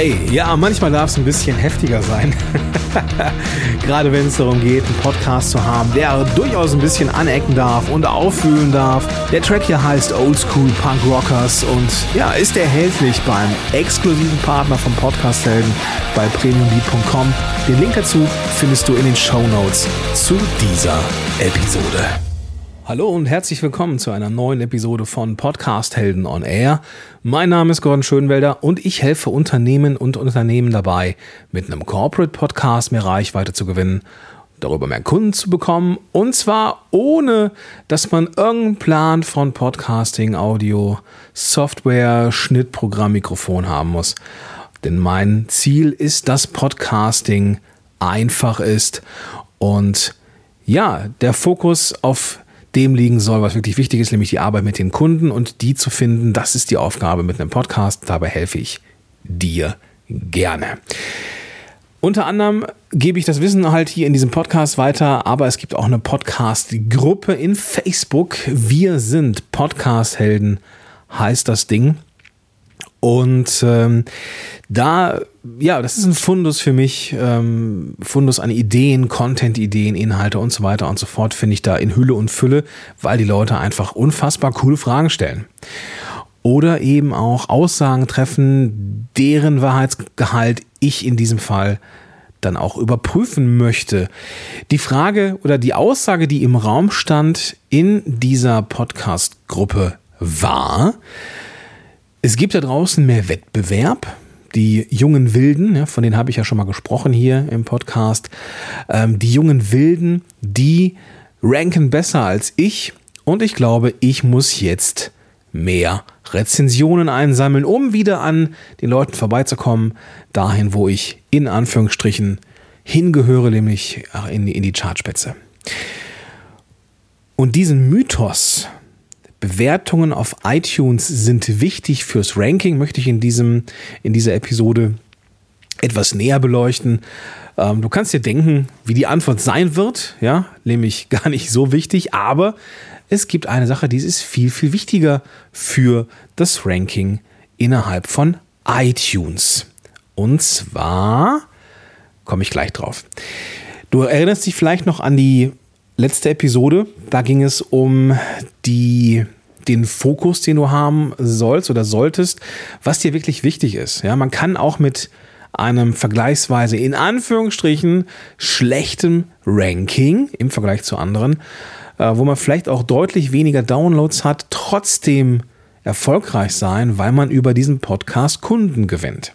Hey, ja, manchmal darf es ein bisschen heftiger sein. Gerade wenn es darum geht, einen Podcast zu haben, der durchaus ein bisschen anecken darf und auffühlen darf. Der Track hier heißt Oldschool Punk Rockers und ja, ist erhältlich beim exklusiven Partner vom Podcast Helden bei premiumbeat.com. Den Link dazu findest du in den Show Notes zu dieser Episode. Hallo und herzlich willkommen zu einer neuen Episode von Podcast Helden on Air. Mein Name ist Gordon Schönwelder und ich helfe Unternehmen und Unternehmen dabei, mit einem Corporate Podcast mehr Reichweite zu gewinnen, darüber mehr Kunden zu bekommen und zwar ohne, dass man irgendeinen Plan von Podcasting, Audio, Software, Schnittprogramm, Mikrofon haben muss. Denn mein Ziel ist, dass Podcasting einfach ist und ja, der Fokus auf dem liegen soll, was wirklich wichtig ist, nämlich die Arbeit mit den Kunden und die zu finden. Das ist die Aufgabe mit einem Podcast. Dabei helfe ich dir gerne. Unter anderem gebe ich das Wissen halt hier in diesem Podcast weiter, aber es gibt auch eine Podcast-Gruppe in Facebook. Wir sind Podcast-Helden, heißt das Ding. Und ähm, da, ja, das ist ein Fundus für mich, ähm, Fundus an Ideen, Content-Ideen, Inhalte und so weiter und so fort, finde ich da in Hülle und Fülle, weil die Leute einfach unfassbar coole Fragen stellen. Oder eben auch Aussagen treffen, deren Wahrheitsgehalt ich in diesem Fall dann auch überprüfen möchte. Die Frage oder die Aussage, die im Raum stand in dieser Podcast-Gruppe war, es gibt da draußen mehr Wettbewerb. Die jungen Wilden, von denen habe ich ja schon mal gesprochen hier im Podcast, ähm, die jungen Wilden, die ranken besser als ich und ich glaube, ich muss jetzt mehr Rezensionen einsammeln, um wieder an den Leuten vorbeizukommen, dahin, wo ich in Anführungsstrichen hingehöre, nämlich in die Chartspitze. Und diesen Mythos, Bewertungen auf iTunes sind wichtig fürs Ranking, möchte ich in, diesem, in dieser Episode etwas näher beleuchten. Ähm, du kannst dir denken, wie die Antwort sein wird, ja, nämlich gar nicht so wichtig, aber es gibt eine Sache, die ist viel, viel wichtiger für das Ranking innerhalb von iTunes. Und zwar komme ich gleich drauf. Du erinnerst dich vielleicht noch an die letzte Episode. Da ging es um die den Fokus, den du haben sollst oder solltest, was dir wirklich wichtig ist. Ja, man kann auch mit einem vergleichsweise in Anführungsstrichen schlechtem Ranking im Vergleich zu anderen, äh, wo man vielleicht auch deutlich weniger Downloads hat, trotzdem erfolgreich sein, weil man über diesen Podcast Kunden gewinnt.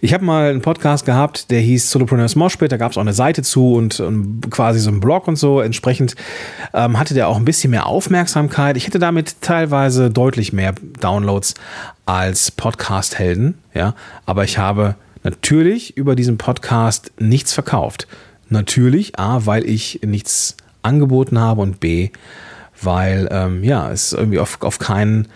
Ich habe mal einen Podcast gehabt, der hieß Solopreneurs Moshpit, da gab es auch eine Seite zu und, und, quasi so einen Blog und so. Entsprechend ähm, hatte der auch ein bisschen mehr Aufmerksamkeit. Ich hätte damit teilweise deutlich mehr Downloads als Podcast-Helden, ja. Aber ich habe natürlich über diesen Podcast nichts verkauft. Natürlich, A, weil ich nichts angeboten habe und B, weil ähm, ja, es irgendwie auf, auf kein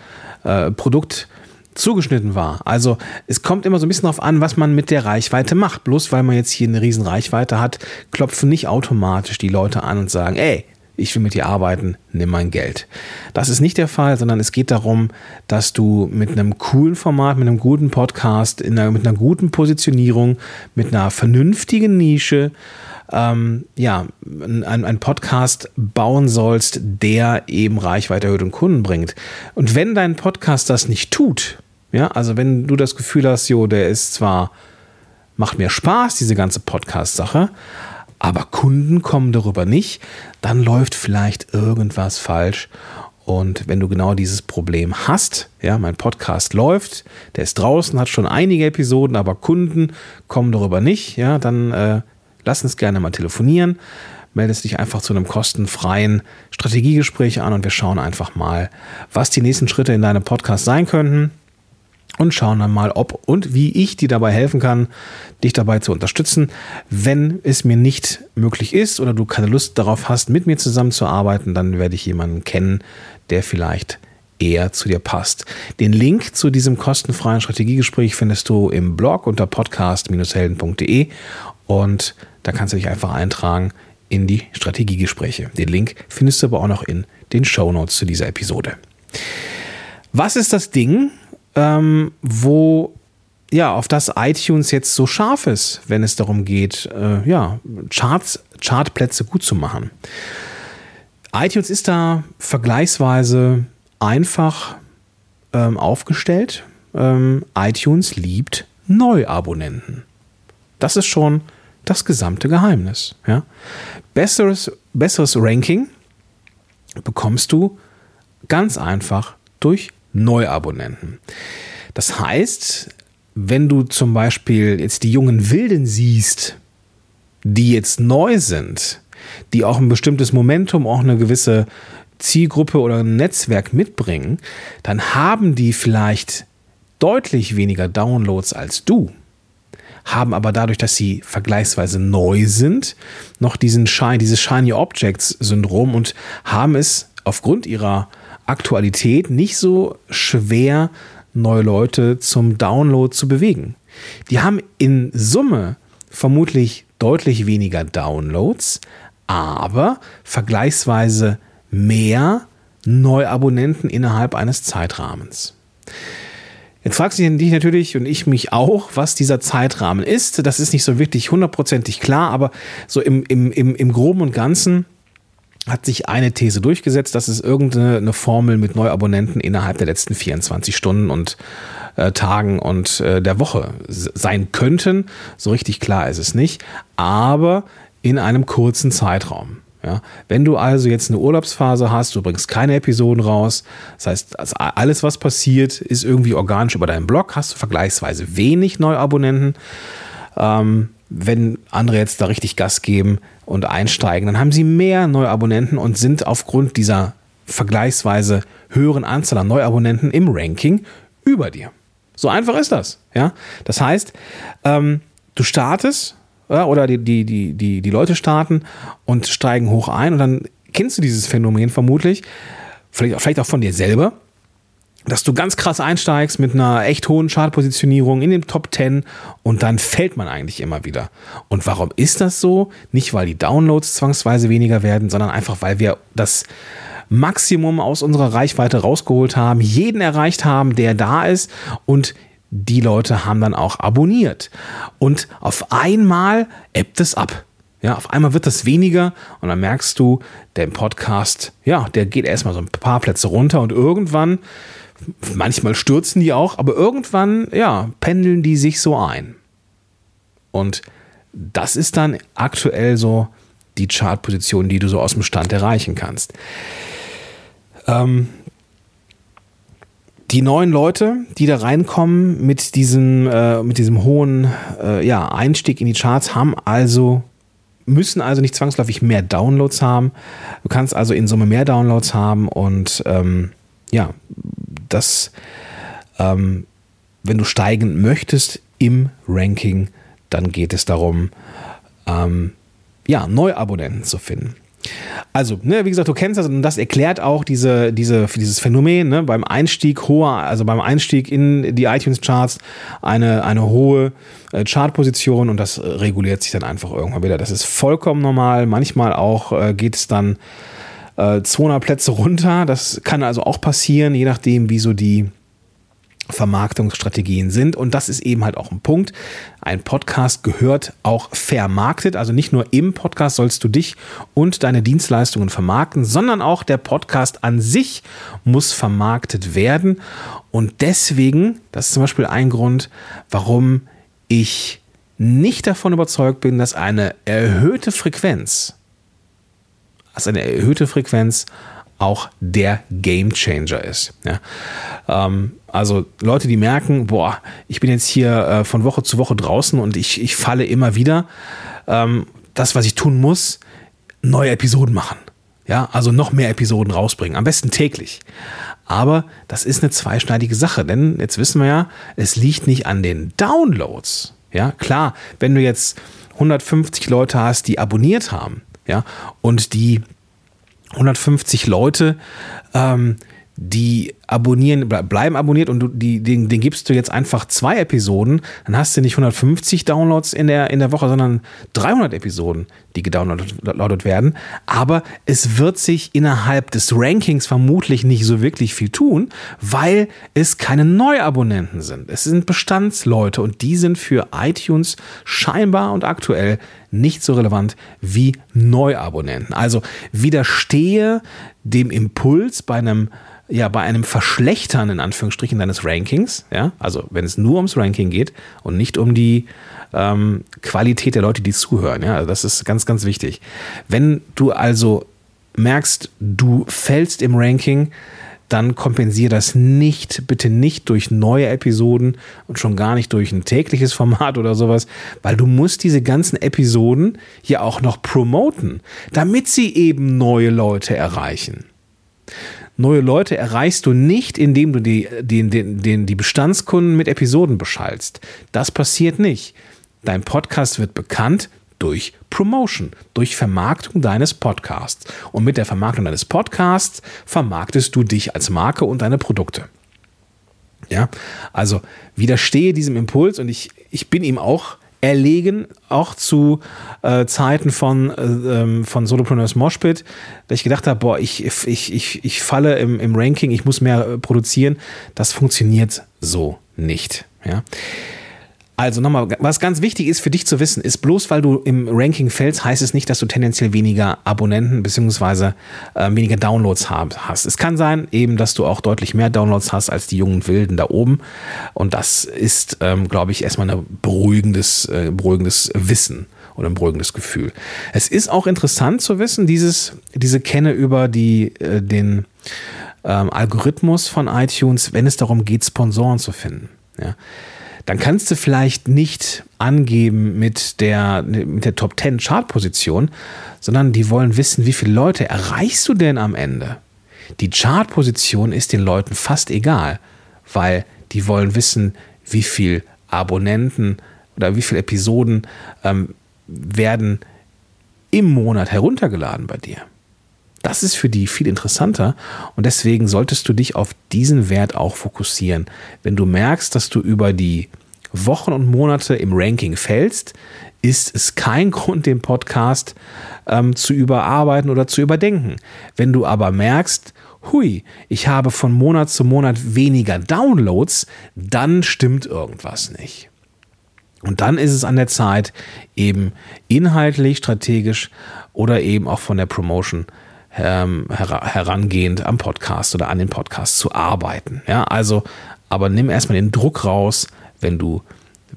äh, Produkt zugeschnitten war. Also es kommt immer so ein bisschen darauf an, was man mit der Reichweite macht. Bloß weil man jetzt hier eine riesen Reichweite hat, klopfen nicht automatisch die Leute an und sagen, ey, ich will mit dir arbeiten, nimm mein Geld. Das ist nicht der Fall, sondern es geht darum, dass du mit einem coolen Format, mit einem guten Podcast, einer, mit einer guten Positionierung, mit einer vernünftigen Nische, ähm, ja, ein, ein Podcast bauen sollst, der eben Reichweite erhöht und Kunden bringt. Und wenn dein Podcast das nicht tut, ja, also wenn du das Gefühl hast, jo, der ist zwar, macht mir Spaß, diese ganze Podcast-Sache, aber Kunden kommen darüber nicht, dann läuft vielleicht irgendwas falsch. Und wenn du genau dieses Problem hast, ja, mein Podcast läuft, der ist draußen, hat schon einige Episoden, aber Kunden kommen darüber nicht, ja, dann äh, lass uns gerne mal telefonieren. Meldest dich einfach zu einem kostenfreien Strategiegespräch an und wir schauen einfach mal, was die nächsten Schritte in deinem Podcast sein könnten und schauen dann mal, ob und wie ich dir dabei helfen kann, dich dabei zu unterstützen. Wenn es mir nicht möglich ist oder du keine Lust darauf hast, mit mir zusammenzuarbeiten, dann werde ich jemanden kennen, der vielleicht eher zu dir passt. Den Link zu diesem kostenfreien Strategiegespräch findest du im Blog unter podcast-helden.de und da kannst du dich einfach eintragen in die Strategiegespräche. Den Link findest du aber auch noch in den Show Notes zu dieser Episode. Was ist das Ding, ähm, wo ja, auf das iTunes jetzt so scharf ist, wenn es darum geht, äh, ja, Charts, Chartplätze gut zu machen. iTunes ist da vergleichsweise einfach ähm, aufgestellt. Ähm, iTunes liebt Neuabonnenten. Das ist schon das gesamte Geheimnis. Ja? Besseres, besseres Ranking bekommst du ganz einfach durch Neuabonnenten. Das heißt, wenn du zum Beispiel jetzt die jungen Wilden siehst, die jetzt neu sind, die auch ein bestimmtes Momentum, auch eine gewisse Zielgruppe oder ein Netzwerk mitbringen, dann haben die vielleicht deutlich weniger Downloads als du, haben aber dadurch, dass sie vergleichsweise neu sind, noch diesen Shine, dieses Shiny Objects Syndrom und haben es aufgrund ihrer Aktualität nicht so schwer, neue Leute zum Download zu bewegen. Die haben in Summe vermutlich deutlich weniger Downloads, aber vergleichsweise mehr Neuabonnenten innerhalb eines Zeitrahmens. Jetzt fragst du dich natürlich und ich mich auch, was dieser Zeitrahmen ist. Das ist nicht so wirklich hundertprozentig klar, aber so im, im, im, im Groben und Ganzen hat sich eine These durchgesetzt, dass es irgendeine Formel mit Neuabonnenten innerhalb der letzten 24 Stunden und äh, Tagen und äh, der Woche sein könnten. So richtig klar ist es nicht, aber in einem kurzen Zeitraum. Ja, wenn du also jetzt eine Urlaubsphase hast, du bringst keine Episoden raus, das heißt, alles, was passiert, ist irgendwie organisch über deinen Blog, hast du vergleichsweise wenig Neuabonnenten. Ähm, wenn andere jetzt da richtig Gas geben und einsteigen, dann haben sie mehr Neuabonnenten und sind aufgrund dieser vergleichsweise höheren Anzahl an Neuabonnenten im Ranking über dir. So einfach ist das. Ja? Das heißt, ähm, du startest oder die, die, die, die, die Leute starten und steigen hoch ein und dann kennst du dieses Phänomen vermutlich, vielleicht, vielleicht auch von dir selber, dass du ganz krass einsteigst mit einer echt hohen Chartpositionierung in den Top 10 und dann fällt man eigentlich immer wieder. Und warum ist das so? Nicht, weil die Downloads zwangsweise weniger werden, sondern einfach, weil wir das Maximum aus unserer Reichweite rausgeholt haben, jeden erreicht haben, der da ist und die Leute haben dann auch abonniert. Und auf einmal ebbt es ab. Ja, auf einmal wird das weniger und dann merkst du, der Podcast, ja, der geht erstmal so ein paar Plätze runter und irgendwann, manchmal stürzen die auch, aber irgendwann, ja, pendeln die sich so ein. Und das ist dann aktuell so die Chartposition, die du so aus dem Stand erreichen kannst. Ähm, die neuen Leute, die da reinkommen mit diesem, äh, mit diesem hohen äh, ja, Einstieg in die Charts, haben also müssen also nicht zwangsläufig mehr Downloads haben. Du kannst also in Summe mehr Downloads haben und ähm, ja, das, ähm, wenn du steigen möchtest im Ranking, dann geht es darum, ähm, ja, Neuabonnenten zu finden. Also, ne, wie gesagt, du kennst das und das erklärt auch diese, diese, dieses Phänomen, ne, beim Einstieg hoher, also beim Einstieg in die iTunes-Charts eine, eine hohe äh, Chartposition und das reguliert sich dann einfach irgendwann wieder. Das ist vollkommen normal. Manchmal auch äh, geht es dann äh, 200 Plätze runter. Das kann also auch passieren, je nachdem, wie so die, Vermarktungsstrategien sind. Und das ist eben halt auch ein Punkt. Ein Podcast gehört auch vermarktet. Also nicht nur im Podcast sollst du dich und deine Dienstleistungen vermarkten, sondern auch der Podcast an sich muss vermarktet werden. Und deswegen, das ist zum Beispiel ein Grund, warum ich nicht davon überzeugt bin, dass eine erhöhte Frequenz, also eine erhöhte Frequenz auch der Game Changer ist. Ja. Ähm, also Leute, die merken, boah, ich bin jetzt hier äh, von Woche zu Woche draußen und ich, ich falle immer wieder. Ähm, das, was ich tun muss, neue Episoden machen. Ja, also noch mehr Episoden rausbringen. Am besten täglich. Aber das ist eine zweischneidige Sache, denn jetzt wissen wir ja, es liegt nicht an den Downloads. Ja, klar, wenn du jetzt 150 Leute hast, die abonniert haben, ja, und die 150 Leute, ähm, die abonnieren, bleiben abonniert und du, die, den, den gibst du jetzt einfach zwei Episoden, dann hast du nicht 150 Downloads in der, in der Woche, sondern 300 Episoden, die gedownloadet werden. Aber es wird sich innerhalb des Rankings vermutlich nicht so wirklich viel tun, weil es keine Neuabonnenten sind. Es sind Bestandsleute und die sind für iTunes scheinbar und aktuell nicht so relevant wie Neuabonnenten. Also widerstehe dem Impuls bei einem ja bei einem Verschlechtern in Anführungsstrichen deines Rankings, ja, also wenn es nur ums Ranking geht und nicht um die ähm, Qualität der Leute, die zuhören, ja, also das ist ganz, ganz wichtig. Wenn du also merkst, du fällst im Ranking, dann kompensiere das nicht, bitte nicht durch neue Episoden und schon gar nicht durch ein tägliches Format oder sowas, weil du musst diese ganzen Episoden ja auch noch promoten, damit sie eben neue Leute erreichen neue Leute erreichst du nicht, indem du die, die, die, die Bestandskunden mit Episoden beschallst. Das passiert nicht. Dein Podcast wird bekannt durch Promotion, durch Vermarktung deines Podcasts. Und mit der Vermarktung deines Podcasts vermarktest du dich als Marke und deine Produkte. Ja, also widerstehe diesem Impuls und ich, ich bin ihm auch erlegen, auch zu äh, Zeiten von, äh, ähm, von Solopreneurs Moshpit, da ich gedacht habe, boah, ich, ich, ich, ich falle im, im Ranking, ich muss mehr äh, produzieren. Das funktioniert so nicht. Ja. Also nochmal, was ganz wichtig ist für dich zu wissen, ist bloß weil du im Ranking fällst, heißt es nicht, dass du tendenziell weniger Abonnenten bzw. Äh, weniger Downloads hast. Es kann sein eben, dass du auch deutlich mehr Downloads hast als die jungen Wilden da oben. Und das ist, ähm, glaube ich, erstmal ein beruhigendes, äh, beruhigendes Wissen oder ein beruhigendes Gefühl. Es ist auch interessant zu wissen, dieses, diese Kenne über die, äh, den ähm, Algorithmus von iTunes, wenn es darum geht, Sponsoren zu finden. Ja dann kannst du vielleicht nicht angeben mit der, mit der Top 10 Chartposition, sondern die wollen wissen, wie viele Leute erreichst du denn am Ende? Die Chartposition ist den Leuten fast egal, weil die wollen wissen, wie viele Abonnenten oder wie viele Episoden ähm, werden im Monat heruntergeladen bei dir. Das ist für die viel interessanter und deswegen solltest du dich auf diesen Wert auch fokussieren. Wenn du merkst, dass du über die Wochen und Monate im Ranking fällst, ist es kein Grund, den Podcast ähm, zu überarbeiten oder zu überdenken. Wenn du aber merkst, hui, ich habe von Monat zu Monat weniger Downloads, dann stimmt irgendwas nicht. Und dann ist es an der Zeit, eben inhaltlich, strategisch oder eben auch von der Promotion ähm, herangehend am Podcast oder an den Podcast zu arbeiten. Ja, also, aber nimm erstmal den Druck raus, wenn du,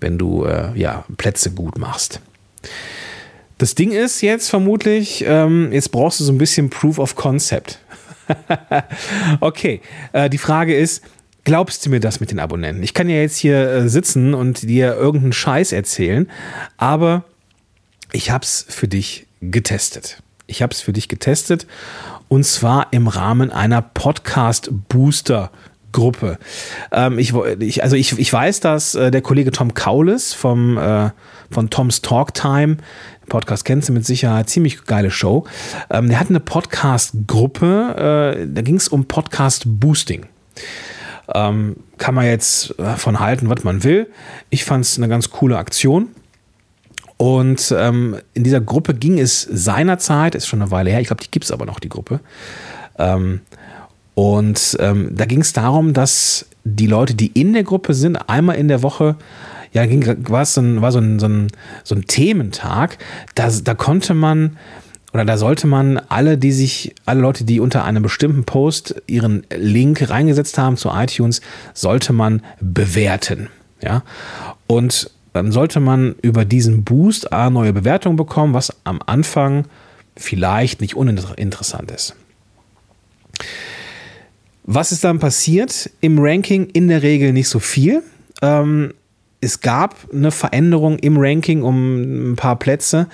wenn du äh, ja, Plätze gut machst. Das Ding ist jetzt vermutlich, ähm, jetzt brauchst du so ein bisschen Proof of Concept. okay, äh, die Frage ist, glaubst du mir das mit den Abonnenten? Ich kann ja jetzt hier äh, sitzen und dir irgendeinen Scheiß erzählen, aber ich habe es für dich getestet. Ich habe es für dich getestet und zwar im Rahmen einer Podcast Booster Gruppe. Ähm, ich, ich, also ich, ich weiß, dass äh, der Kollege Tom Kaulis vom, äh, von Tom's Talk Time, Podcast kennst du mit Sicherheit, ziemlich geile Show. Ähm, der hat eine Podcast-Gruppe, äh, da ging es um Podcast-Boosting. Ähm, kann man jetzt äh, von halten, was man will. Ich fand es eine ganz coole Aktion. Und ähm, in dieser Gruppe ging es seinerzeit, ist schon eine Weile her, ich glaube, die gibt es aber noch, die Gruppe. Ähm, und ähm, da ging es darum, dass die Leute, die in der Gruppe sind, einmal in der Woche, ja, ging, war so ein, war so ein, so ein, so ein Thementag, da, da konnte man oder da sollte man alle, die sich, alle Leute, die unter einem bestimmten Post ihren Link reingesetzt haben zu iTunes, sollte man bewerten. Ja. Und dann sollte man über diesen Boost A neue Bewertungen bekommen, was am Anfang vielleicht nicht uninteressant ist. Was ist dann passiert im Ranking? In der Regel nicht so viel. Ähm, es gab eine Veränderung im Ranking um ein paar Plätze,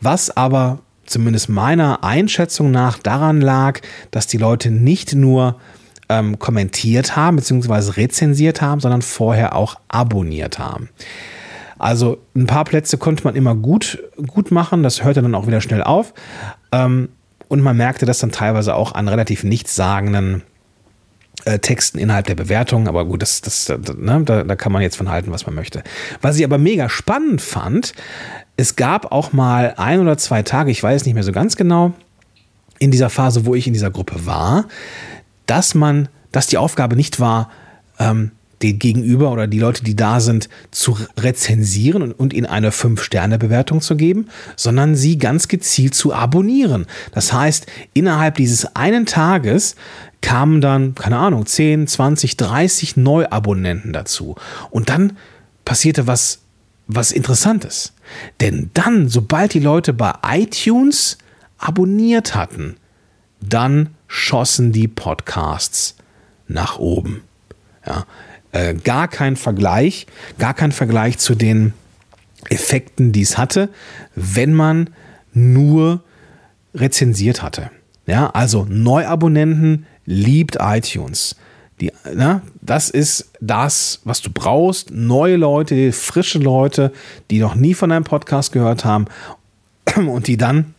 was aber zumindest meiner Einschätzung nach daran lag, dass die Leute nicht nur ähm, kommentiert haben bzw. rezensiert haben, sondern vorher auch abonniert haben. Also ein paar Plätze konnte man immer gut, gut machen, das hörte dann auch wieder schnell auf. Ähm, und man merkte das dann teilweise auch an relativ nichtssagenden äh, Texten innerhalb der Bewertung, aber gut, das, das, ne, da, da kann man jetzt von halten, was man möchte. Was ich aber mega spannend fand, es gab auch mal ein oder zwei Tage, ich weiß nicht mehr so ganz genau, in dieser Phase, wo ich in dieser Gruppe war, dass man, dass die Aufgabe nicht war, ähm, den Gegenüber oder die Leute, die da sind, zu rezensieren und, und ihnen eine 5-Sterne-Bewertung zu geben, sondern sie ganz gezielt zu abonnieren. Das heißt, innerhalb dieses einen Tages kamen dann, keine Ahnung, 10, 20, 30 Neuabonnenten dazu. Und dann passierte was, was Interessantes. Denn dann, sobald die Leute bei iTunes abonniert hatten, dann schossen die Podcasts nach oben. Ja, äh, gar kein Vergleich, gar kein Vergleich zu den Effekten, die es hatte, wenn man nur rezensiert hatte. Ja, also Neuabonnenten liebt iTunes. Die, na, das ist das, was du brauchst. Neue Leute, frische Leute, die noch nie von deinem Podcast gehört haben und die dann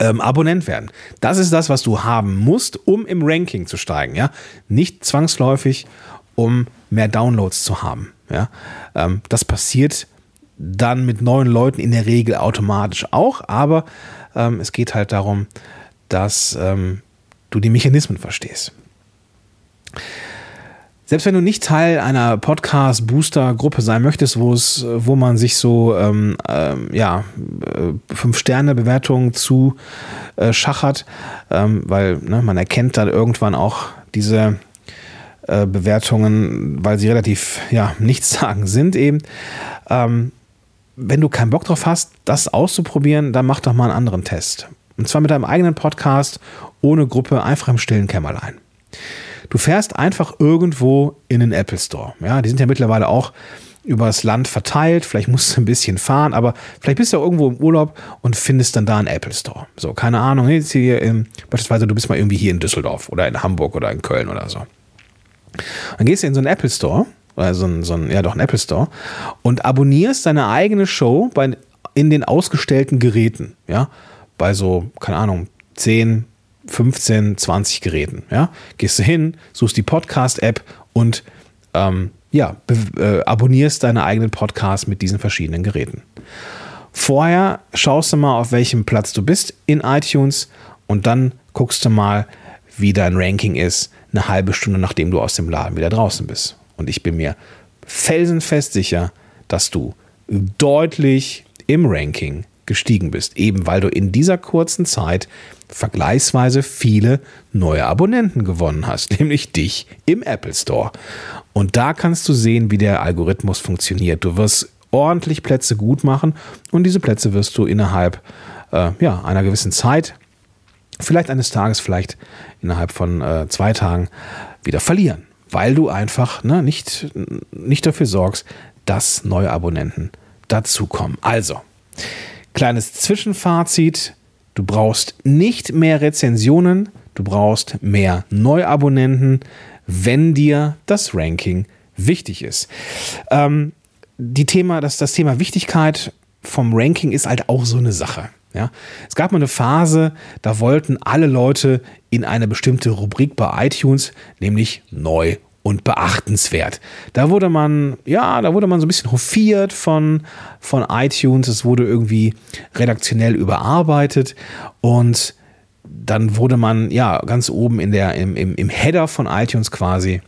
ähm, Abonnent werden. Das ist das, was du haben musst, um im Ranking zu steigen. Ja, nicht zwangsläufig, um mehr Downloads zu haben. Ja, ähm, das passiert dann mit neuen Leuten in der Regel automatisch auch, aber ähm, es geht halt darum, dass ähm, du die Mechanismen verstehst. Selbst wenn du nicht Teil einer Podcast-Booster-Gruppe sein möchtest, wo es, wo man sich so ähm, ähm, ja, äh, Fünf-Sterne-Bewertungen zu äh, schachert, ähm, weil ne, man erkennt dann irgendwann auch diese äh, Bewertungen, weil sie relativ ja, nichtssagend sind eben. Ähm, wenn du keinen Bock drauf hast, das auszuprobieren, dann mach doch mal einen anderen Test. Und zwar mit deinem eigenen Podcast ohne Gruppe, einfach im stillen Kämmerlein. Du fährst einfach irgendwo in den Apple Store. Ja, die sind ja mittlerweile auch übers Land verteilt. Vielleicht musst du ein bisschen fahren, aber vielleicht bist du ja irgendwo im Urlaub und findest dann da einen Apple Store. So, keine Ahnung. Jetzt hier im, beispielsweise, du bist mal irgendwie hier in Düsseldorf oder in Hamburg oder in Köln oder so. Dann gehst du in so einen Apple Store, oder so ein, so ein ja doch, ein Apple Store, und abonnierst deine eigene Show bei, in den ausgestellten Geräten. Ja, bei so, keine Ahnung, 10, 15, 20 Geräten. Ja? Gehst du hin, suchst die Podcast-App und ähm, ja, äh, abonnierst deine eigenen Podcasts mit diesen verschiedenen Geräten. Vorher schaust du mal, auf welchem Platz du bist in iTunes und dann guckst du mal, wie dein Ranking ist, eine halbe Stunde nachdem du aus dem Laden wieder draußen bist. Und ich bin mir felsenfest sicher, dass du deutlich im Ranking gestiegen bist, eben weil du in dieser kurzen Zeit vergleichsweise viele neue Abonnenten gewonnen hast, nämlich dich im Apple Store. Und da kannst du sehen, wie der Algorithmus funktioniert. Du wirst ordentlich Plätze gut machen und diese Plätze wirst du innerhalb äh, ja, einer gewissen Zeit, vielleicht eines Tages, vielleicht innerhalb von äh, zwei Tagen wieder verlieren, weil du einfach ne, nicht, nicht dafür sorgst, dass neue Abonnenten dazukommen. Also, Kleines Zwischenfazit. Du brauchst nicht mehr Rezensionen, du brauchst mehr Neuabonnenten, wenn dir das Ranking wichtig ist. Ähm, die Thema, das, das Thema Wichtigkeit vom Ranking ist halt auch so eine Sache. Ja, es gab mal eine Phase, da wollten alle Leute in eine bestimmte Rubrik bei iTunes, nämlich neu und beachtenswert. Da wurde man, ja, da wurde man so ein bisschen hofiert von, von iTunes. Es wurde irgendwie redaktionell überarbeitet und dann wurde man, ja, ganz oben in der, im, im, im Header von iTunes quasi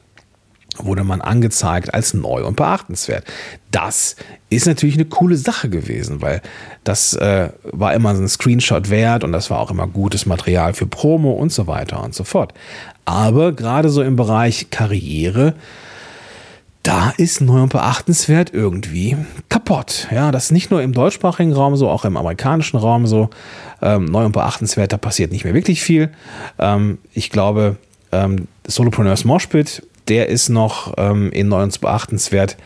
wurde man angezeigt als neu und beachtenswert. Das ist natürlich eine coole Sache gewesen, weil das äh, war immer so ein Screenshot wert und das war auch immer gutes Material für Promo und so weiter und so fort. Aber gerade so im Bereich Karriere, da ist neu und beachtenswert irgendwie kaputt. Ja, das ist nicht nur im deutschsprachigen Raum so, auch im amerikanischen Raum so. Ähm, neu und beachtenswert, da passiert nicht mehr wirklich viel. Ähm, ich glaube, ähm, Solopreneurs Moshpit, der ist noch ähm, und beachtenswert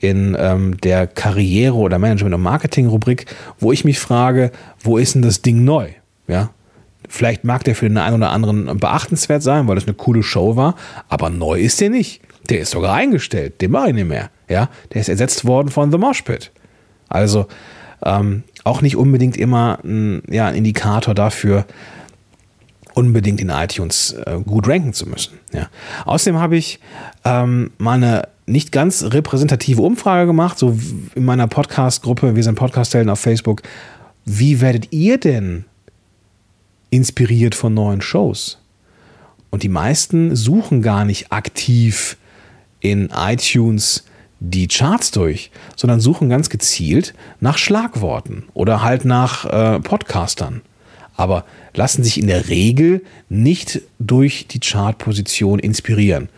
in ähm, der Karriere- oder Management- und Marketing-Rubrik, wo ich mich frage, wo ist denn das Ding neu? Ja, Vielleicht mag der für den einen oder anderen beachtenswert sein, weil das eine coole Show war, aber neu ist der nicht. Der ist sogar eingestellt, den mache ich nicht mehr. Ja, der ist ersetzt worden von The Mosh Pit. Also ähm, auch nicht unbedingt immer ein, ja, ein Indikator dafür, unbedingt in iTunes äh, gut ranken zu müssen. Ja. Außerdem habe ich ähm, mal eine nicht ganz repräsentative Umfrage gemacht, so in meiner Podcast-Gruppe, wir sind Podcast-Helden auf Facebook. Wie werdet ihr denn inspiriert von neuen Shows? Und die meisten suchen gar nicht aktiv in iTunes die Charts durch, sondern suchen ganz gezielt nach Schlagworten oder halt nach äh, Podcastern. Aber lassen sich in der Regel nicht durch die Chartposition inspirieren.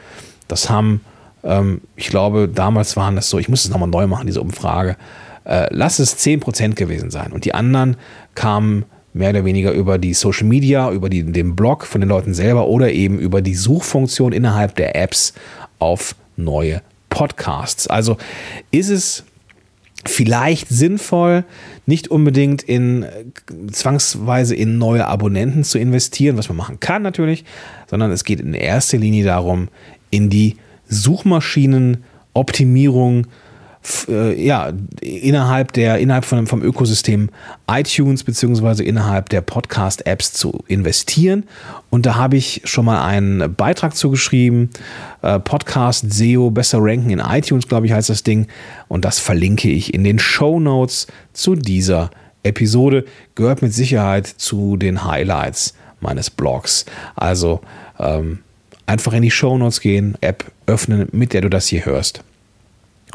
Das haben, ähm, ich glaube, damals waren das so, ich muss es nochmal neu machen, diese Umfrage, äh, lass es 10% gewesen sein. Und die anderen kamen mehr oder weniger über die Social Media, über die, den Blog von den Leuten selber oder eben über die Suchfunktion innerhalb der Apps auf neue Podcasts. Also ist es vielleicht sinnvoll, nicht unbedingt in zwangsweise in neue Abonnenten zu investieren, was man machen kann natürlich, sondern es geht in erster Linie darum, in die Suchmaschinenoptimierung äh, ja, innerhalb der, innerhalb von, vom Ökosystem iTunes beziehungsweise innerhalb der Podcast-Apps zu investieren. Und da habe ich schon mal einen Beitrag zugeschrieben. Äh, Podcast SEO besser ranken in iTunes, glaube ich, heißt das Ding. Und das verlinke ich in den Show Notes zu dieser Episode. Gehört mit Sicherheit zu den Highlights meines Blogs. Also ähm, einfach in die Show Notes gehen, App öffnen, mit der du das hier hörst.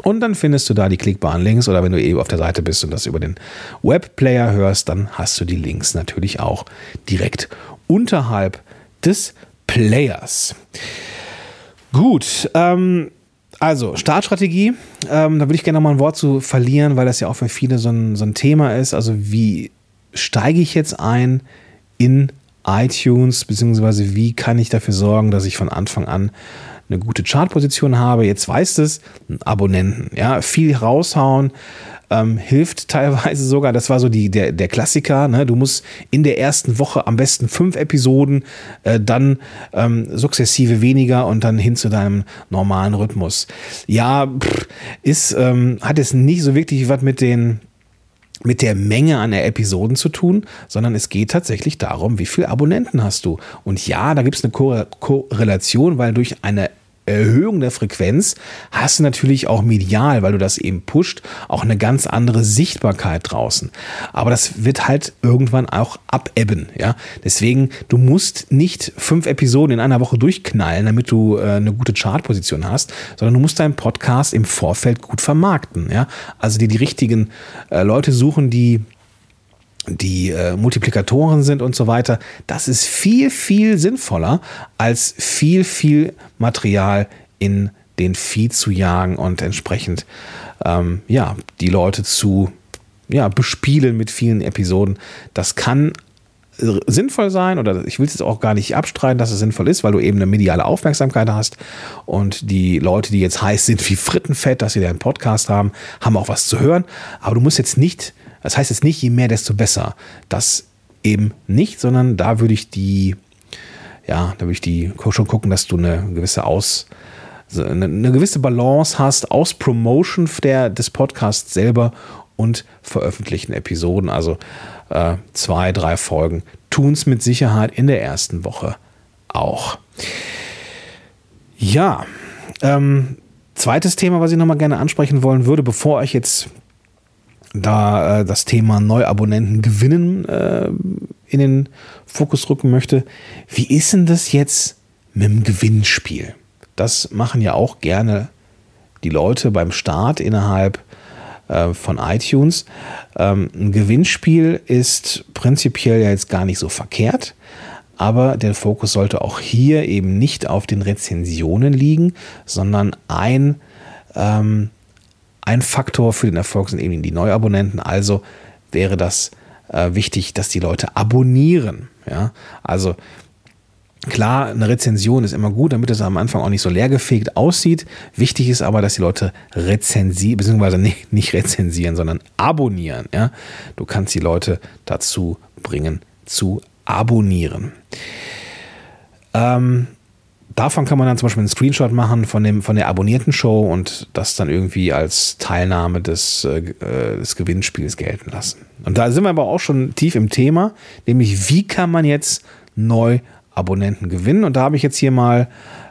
Und dann findest du da die klickbaren Links oder wenn du eben auf der Seite bist und das über den Webplayer hörst, dann hast du die Links natürlich auch direkt unterhalb des Players. Gut, ähm, also Startstrategie, ähm, da würde ich gerne noch mal ein Wort zu verlieren, weil das ja auch für viele so ein, so ein Thema ist. Also wie steige ich jetzt ein in iTunes, beziehungsweise wie kann ich dafür sorgen, dass ich von Anfang an eine gute Chartposition habe, jetzt weißt es, Abonnenten, ja, viel raushauen, ähm, hilft teilweise sogar, das war so die, der, der Klassiker, ne? du musst in der ersten Woche am besten fünf Episoden, äh, dann ähm, sukzessive weniger und dann hin zu deinem normalen Rhythmus. Ja, pff, ist, ähm, hat es nicht so wirklich was mit den mit der Menge an Episoden zu tun, sondern es geht tatsächlich darum, wie viele Abonnenten hast du. Und ja, da gibt es eine Korrelation, weil durch eine Erhöhung der Frequenz hast du natürlich auch medial, weil du das eben pusht, auch eine ganz andere Sichtbarkeit draußen. Aber das wird halt irgendwann auch abebben, ja. Deswegen, du musst nicht fünf Episoden in einer Woche durchknallen, damit du äh, eine gute Chartposition hast, sondern du musst deinen Podcast im Vorfeld gut vermarkten, ja. Also dir die richtigen äh, Leute suchen, die die äh, Multiplikatoren sind und so weiter, das ist viel, viel sinnvoller, als viel, viel Material in den Feed zu jagen und entsprechend ähm, ja, die Leute zu ja, bespielen mit vielen Episoden. Das kann äh, sinnvoll sein oder ich will es jetzt auch gar nicht abstreiten, dass es sinnvoll ist, weil du eben eine mediale Aufmerksamkeit hast und die Leute, die jetzt heiß sind wie Frittenfett, dass sie da einen Podcast haben, haben auch was zu hören. Aber du musst jetzt nicht das heißt jetzt nicht, je mehr, desto besser. Das eben nicht, sondern da würde ich die, ja, da würde ich die schon gucken, dass du eine gewisse Aus, eine, eine gewisse Balance hast aus Promotion der, des Podcasts selber und veröffentlichten Episoden. Also äh, zwei, drei Folgen tun es mit Sicherheit in der ersten Woche auch. Ja, ähm, zweites Thema, was ich nochmal gerne ansprechen wollen würde, bevor ich jetzt da äh, das Thema Neuabonnenten gewinnen äh, in den Fokus rücken möchte. Wie ist denn das jetzt mit dem Gewinnspiel? Das machen ja auch gerne die Leute beim Start innerhalb äh, von iTunes. Ähm, ein Gewinnspiel ist prinzipiell ja jetzt gar nicht so verkehrt. Aber der Fokus sollte auch hier eben nicht auf den Rezensionen liegen, sondern ein ähm, ein Faktor für den Erfolg sind eben die Neuabonnenten. Also wäre das äh, wichtig, dass die Leute abonnieren. Ja? Also Klar, eine Rezension ist immer gut, damit es am Anfang auch nicht so leergefegt aussieht. Wichtig ist aber, dass die Leute rezensieren, beziehungsweise nicht, nicht rezensieren, sondern abonnieren. Ja? Du kannst die Leute dazu bringen, zu abonnieren. Ähm, davon kann man dann zum Beispiel einen Screenshot machen von, dem, von der abonnierten Show und das dann irgendwie als Teilnahme des, äh, des Gewinnspiels gelten lassen. Und da sind wir aber auch schon tief im Thema, nämlich wie kann man jetzt neu Abonnenten gewinnen. Und da habe ich jetzt hier mal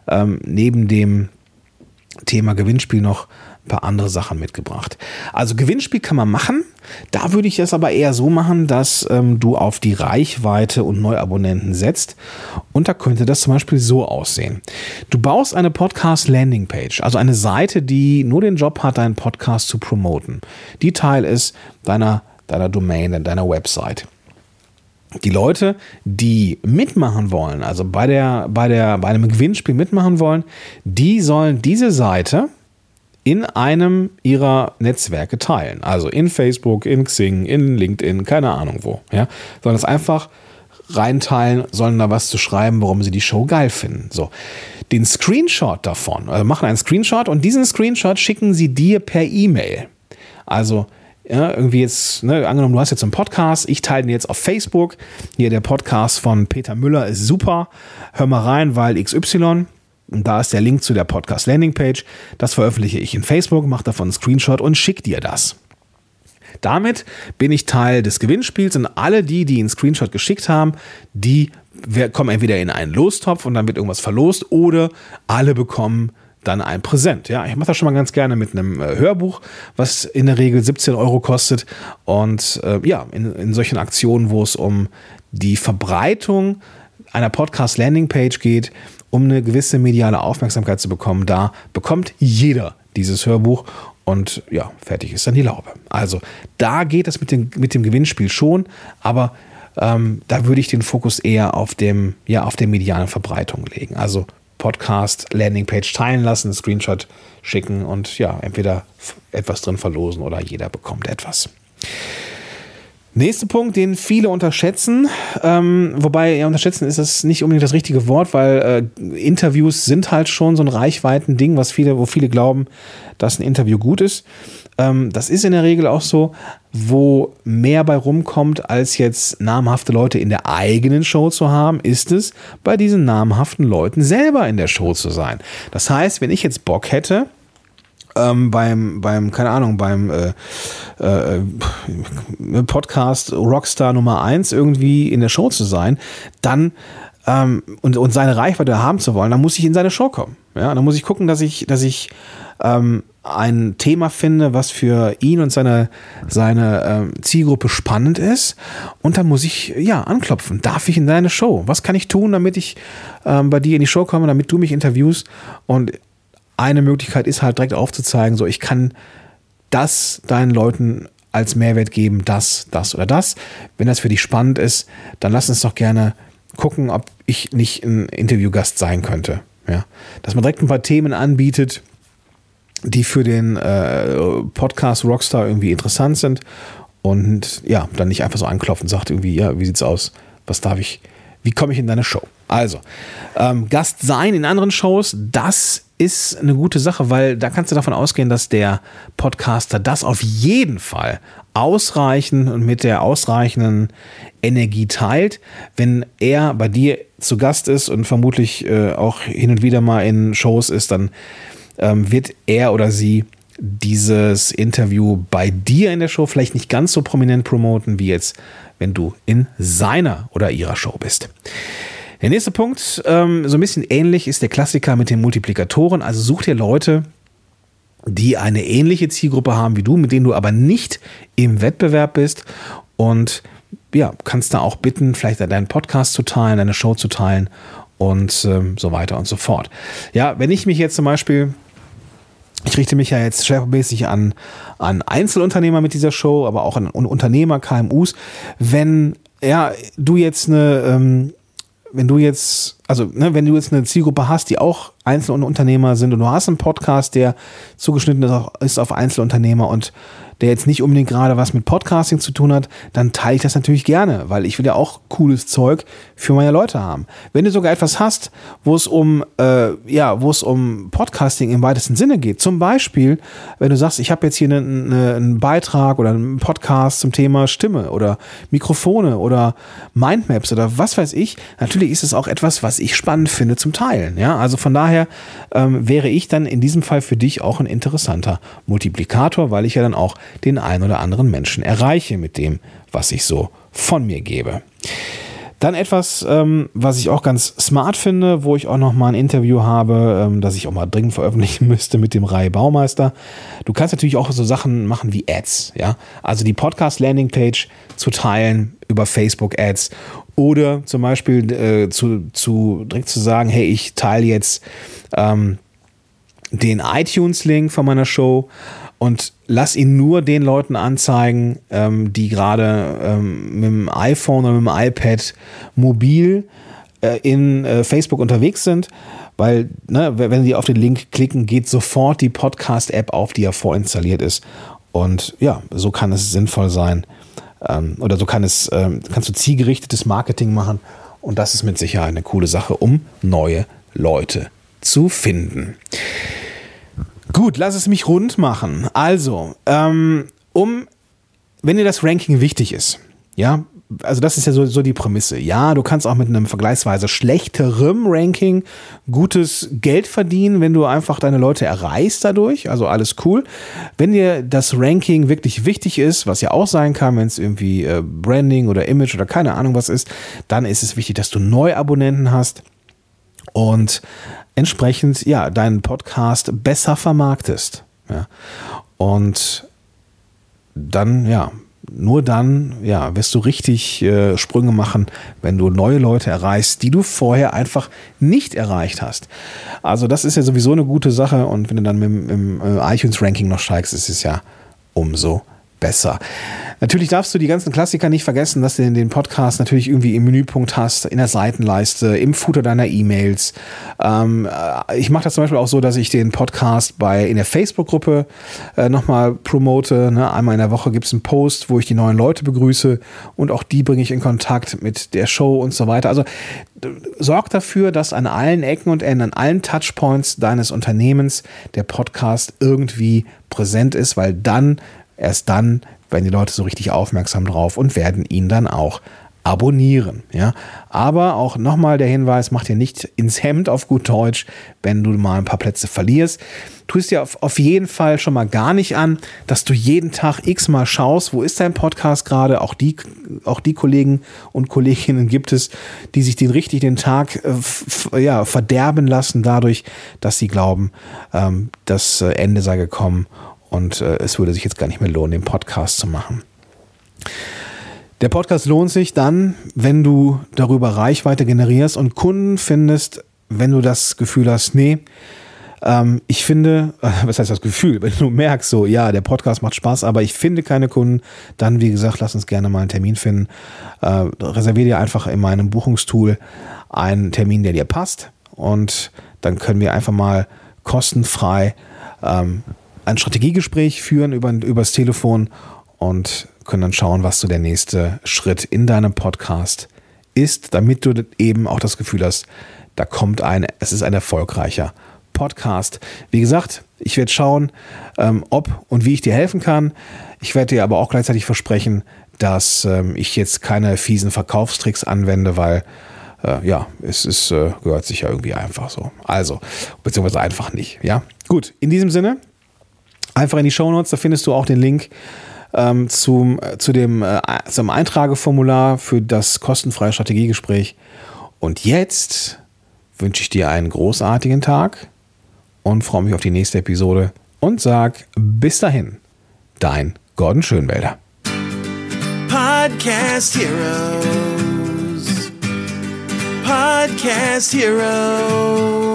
ähm, neben dem Thema Gewinnspiel noch paar andere Sachen mitgebracht. Also Gewinnspiel kann man machen. Da würde ich es aber eher so machen, dass ähm, du auf die Reichweite und Neuabonnenten setzt. Und da könnte das zum Beispiel so aussehen. Du baust eine Podcast Landing Page, also eine Seite, die nur den Job hat, deinen Podcast zu promoten. Die Teil ist deiner, deiner Domain, deiner Website die Leute, die mitmachen wollen, also bei, der, bei, der, bei einem Gewinnspiel mitmachen wollen, die sollen diese Seite in einem ihrer Netzwerke teilen. Also in Facebook, in Xing, in LinkedIn, keine Ahnung wo. Ja? Sollen das einfach reinteilen, sollen da was zu schreiben, warum sie die Show geil finden. So. Den Screenshot davon, also machen einen Screenshot und diesen Screenshot schicken sie dir per E-Mail. Also ja, irgendwie jetzt, ne, angenommen, du hast jetzt einen Podcast, ich teile den jetzt auf Facebook. Hier der Podcast von Peter Müller ist super. Hör mal rein, weil XY. Und da ist der Link zu der Podcast Landingpage. Das veröffentliche ich in Facebook, mache davon einen Screenshot und schick dir das. Damit bin ich Teil des Gewinnspiels und alle die, die einen Screenshot geschickt haben, die kommen entweder in einen Lostopf und dann wird irgendwas verlost oder alle bekommen dann ein Präsent. Ja, ich mache das schon mal ganz gerne mit einem äh, Hörbuch, was in der Regel 17 Euro kostet. Und äh, ja, in, in solchen Aktionen, wo es um die Verbreitung einer Podcast-Landing-Page geht, um eine gewisse mediale Aufmerksamkeit zu bekommen, da bekommt jeder dieses Hörbuch und ja, fertig ist dann die Laube. Also da geht es mit dem, mit dem Gewinnspiel schon, aber ähm, da würde ich den Fokus eher auf dem, ja, auf der medialen Verbreitung legen. Also Podcast Landingpage teilen lassen, Screenshot schicken und ja, entweder etwas drin verlosen oder jeder bekommt etwas. Nächster Punkt, den viele unterschätzen, ähm, wobei ja, unterschätzen ist das nicht unbedingt das richtige Wort, weil äh, Interviews sind halt schon so ein Reichweiten-Ding, was viele, wo viele glauben, dass ein Interview gut ist. Ähm, das ist in der Regel auch so, wo mehr bei rumkommt, als jetzt namhafte Leute in der eigenen Show zu haben, ist es, bei diesen namhaften Leuten selber in der Show zu sein. Das heißt, wenn ich jetzt Bock hätte, ähm, beim, beim, keine Ahnung, beim äh, äh, Podcast Rockstar Nummer 1 irgendwie in der Show zu sein, dann ähm, und, und seine Reichweite haben zu wollen, dann muss ich in seine Show kommen. Ja, dann muss ich gucken, dass ich, dass ich ähm, ein Thema finde, was für ihn und seine, seine ähm, Zielgruppe spannend ist. Und dann muss ich ja anklopfen. Darf ich in deine Show? Was kann ich tun, damit ich ähm, bei dir in die Show komme, damit du mich interviewst? Und eine Möglichkeit ist halt direkt aufzuzeigen, so ich kann das deinen Leuten als Mehrwert geben, das, das oder das. Wenn das für dich spannend ist, dann lass uns doch gerne gucken, ob ich nicht ein Interviewgast sein könnte. Ja, dass man direkt ein paar Themen anbietet, die für den äh, Podcast Rockstar irgendwie interessant sind und ja, dann nicht einfach so anklopfen und sagt irgendwie, ja, wie sieht's aus? Was darf ich, wie komme ich in deine Show? Also, ähm, Gast sein in anderen Shows, das ist eine gute Sache, weil da kannst du davon ausgehen, dass der Podcaster das auf jeden Fall ausreichend und mit der ausreichenden Energie teilt, wenn er bei dir zu Gast ist und vermutlich äh, auch hin und wieder mal in Shows ist, dann ähm, wird er oder sie dieses Interview bei dir in der Show vielleicht nicht ganz so prominent promoten, wie jetzt, wenn du in seiner oder ihrer Show bist. Der nächste Punkt, ähm, so ein bisschen ähnlich, ist der Klassiker mit den Multiplikatoren. Also such dir Leute, die eine ähnliche Zielgruppe haben wie du, mit denen du aber nicht im Wettbewerb bist und ja, kannst da auch bitten, vielleicht deinen Podcast zu teilen, deine Show zu teilen und ähm, so weiter und so fort. Ja, wenn ich mich jetzt zum Beispiel ich richte mich ja jetzt schwerpunktmäßig an, an Einzelunternehmer mit dieser Show, aber auch an Unternehmer, KMUs. Wenn ja, du jetzt eine, ähm, wenn du jetzt, also ne, wenn du jetzt eine Zielgruppe hast, die auch Einzelunternehmer sind und du hast einen Podcast, der zugeschnitten ist auf Einzelunternehmer und der jetzt nicht unbedingt gerade was mit Podcasting zu tun hat, dann teile ich das natürlich gerne, weil ich will ja auch cooles Zeug für meine Leute haben. Wenn du sogar etwas hast, wo es um, äh, ja, wo es um Podcasting im weitesten Sinne geht, zum Beispiel, wenn du sagst, ich habe jetzt hier einen, einen Beitrag oder einen Podcast zum Thema Stimme oder Mikrofone oder Mindmaps oder was weiß ich, natürlich ist es auch etwas, was ich spannend finde zum Teilen. Ja, also von daher ähm, wäre ich dann in diesem Fall für dich auch ein interessanter Multiplikator, weil ich ja dann auch den einen oder anderen Menschen erreiche mit dem, was ich so von mir gebe. Dann etwas, ähm, was ich auch ganz smart finde, wo ich auch noch mal ein Interview habe, ähm, das ich auch mal dringend veröffentlichen müsste mit dem Rai Baumeister. Du kannst natürlich auch so Sachen machen wie Ads, ja. Also die Podcast Landing Page zu teilen über Facebook Ads oder zum Beispiel äh, zu, zu direkt zu sagen, hey, ich teile jetzt ähm, den iTunes-Link von meiner Show und lass ihn nur den Leuten anzeigen, ähm, die gerade ähm, mit dem iPhone oder mit dem iPad mobil äh, in äh, Facebook unterwegs sind. Weil, ne, wenn sie auf den Link klicken, geht sofort die Podcast-App auf, die ja vorinstalliert ist. Und ja, so kann es sinnvoll sein. Ähm, oder so kann es, ähm, kannst du zielgerichtetes Marketing machen. Und das ist mit Sicherheit eine coole Sache, um neue Leute zu finden. Gut, lass es mich rund machen. Also, ähm, um, wenn dir das Ranking wichtig ist, ja, also das ist ja so, so die Prämisse. Ja, du kannst auch mit einem vergleichsweise schlechterem Ranking gutes Geld verdienen, wenn du einfach deine Leute erreichst dadurch. Also alles cool. Wenn dir das Ranking wirklich wichtig ist, was ja auch sein kann, wenn es irgendwie äh, Branding oder Image oder keine Ahnung was ist, dann ist es wichtig, dass du Neuabonnenten hast und entsprechend ja deinen Podcast besser vermarktest. Ja. Und dann, ja, nur dann, ja, wirst du richtig äh, Sprünge machen, wenn du neue Leute erreichst, die du vorher einfach nicht erreicht hast. Also das ist ja sowieso eine gute Sache und wenn du dann mit dem äh, iTunes-Ranking noch steigst, ist es ja umso besser. Natürlich darfst du die ganzen Klassiker nicht vergessen, dass du den Podcast natürlich irgendwie im Menüpunkt hast, in der Seitenleiste, im Footer deiner E-Mails. Ähm, äh, ich mache das zum Beispiel auch so, dass ich den Podcast bei in der Facebook-Gruppe äh, nochmal promote. Ne? Einmal in der Woche gibt es einen Post, wo ich die neuen Leute begrüße und auch die bringe ich in Kontakt mit der Show und so weiter. Also sorg dafür, dass an allen Ecken und Enden, an allen Touchpoints deines Unternehmens der Podcast irgendwie präsent ist, weil dann, erst dann werden die Leute so richtig aufmerksam drauf und werden ihn dann auch abonnieren. Ja? Aber auch nochmal der Hinweis, mach dir nicht ins Hemd auf gut Deutsch, wenn du mal ein paar Plätze verlierst. Tu es dir auf, auf jeden Fall schon mal gar nicht an, dass du jeden Tag x mal schaust, wo ist dein Podcast gerade. Auch die, auch die Kollegen und Kolleginnen gibt es, die sich den richtig den Tag äh, ja, verderben lassen dadurch, dass sie glauben, ähm, das äh, Ende sei gekommen und äh, es würde sich jetzt gar nicht mehr lohnen, den Podcast zu machen. Der Podcast lohnt sich dann, wenn du darüber Reichweite generierst und Kunden findest, wenn du das Gefühl hast, nee, ähm, ich finde, äh, was heißt das Gefühl, wenn du merkst, so, ja, der Podcast macht Spaß, aber ich finde keine Kunden, dann, wie gesagt, lass uns gerne mal einen Termin finden. Äh, reservier dir einfach in meinem Buchungstool einen Termin, der dir passt und dann können wir einfach mal kostenfrei ähm, ein Strategiegespräch führen über, übers Telefon und können dann schauen, was so der nächste Schritt in deinem Podcast ist, damit du eben auch das Gefühl hast, da kommt ein, es ist ein erfolgreicher Podcast. Wie gesagt, ich werde schauen, ähm, ob und wie ich dir helfen kann. Ich werde dir aber auch gleichzeitig versprechen, dass ähm, ich jetzt keine fiesen Verkaufstricks anwende, weil äh, ja, es ist, äh, gehört sich ja irgendwie einfach so. Also, beziehungsweise einfach nicht. Ja, gut. In diesem Sinne, Einfach in die Show Notes, da findest du auch den Link ähm, zum, äh, zu dem, äh, zum Eintrageformular für das kostenfreie Strategiegespräch. Und jetzt wünsche ich dir einen großartigen Tag und freue mich auf die nächste Episode und sag bis dahin, dein Gordon Schönwälder. Podcast Heroes. Podcast Heroes.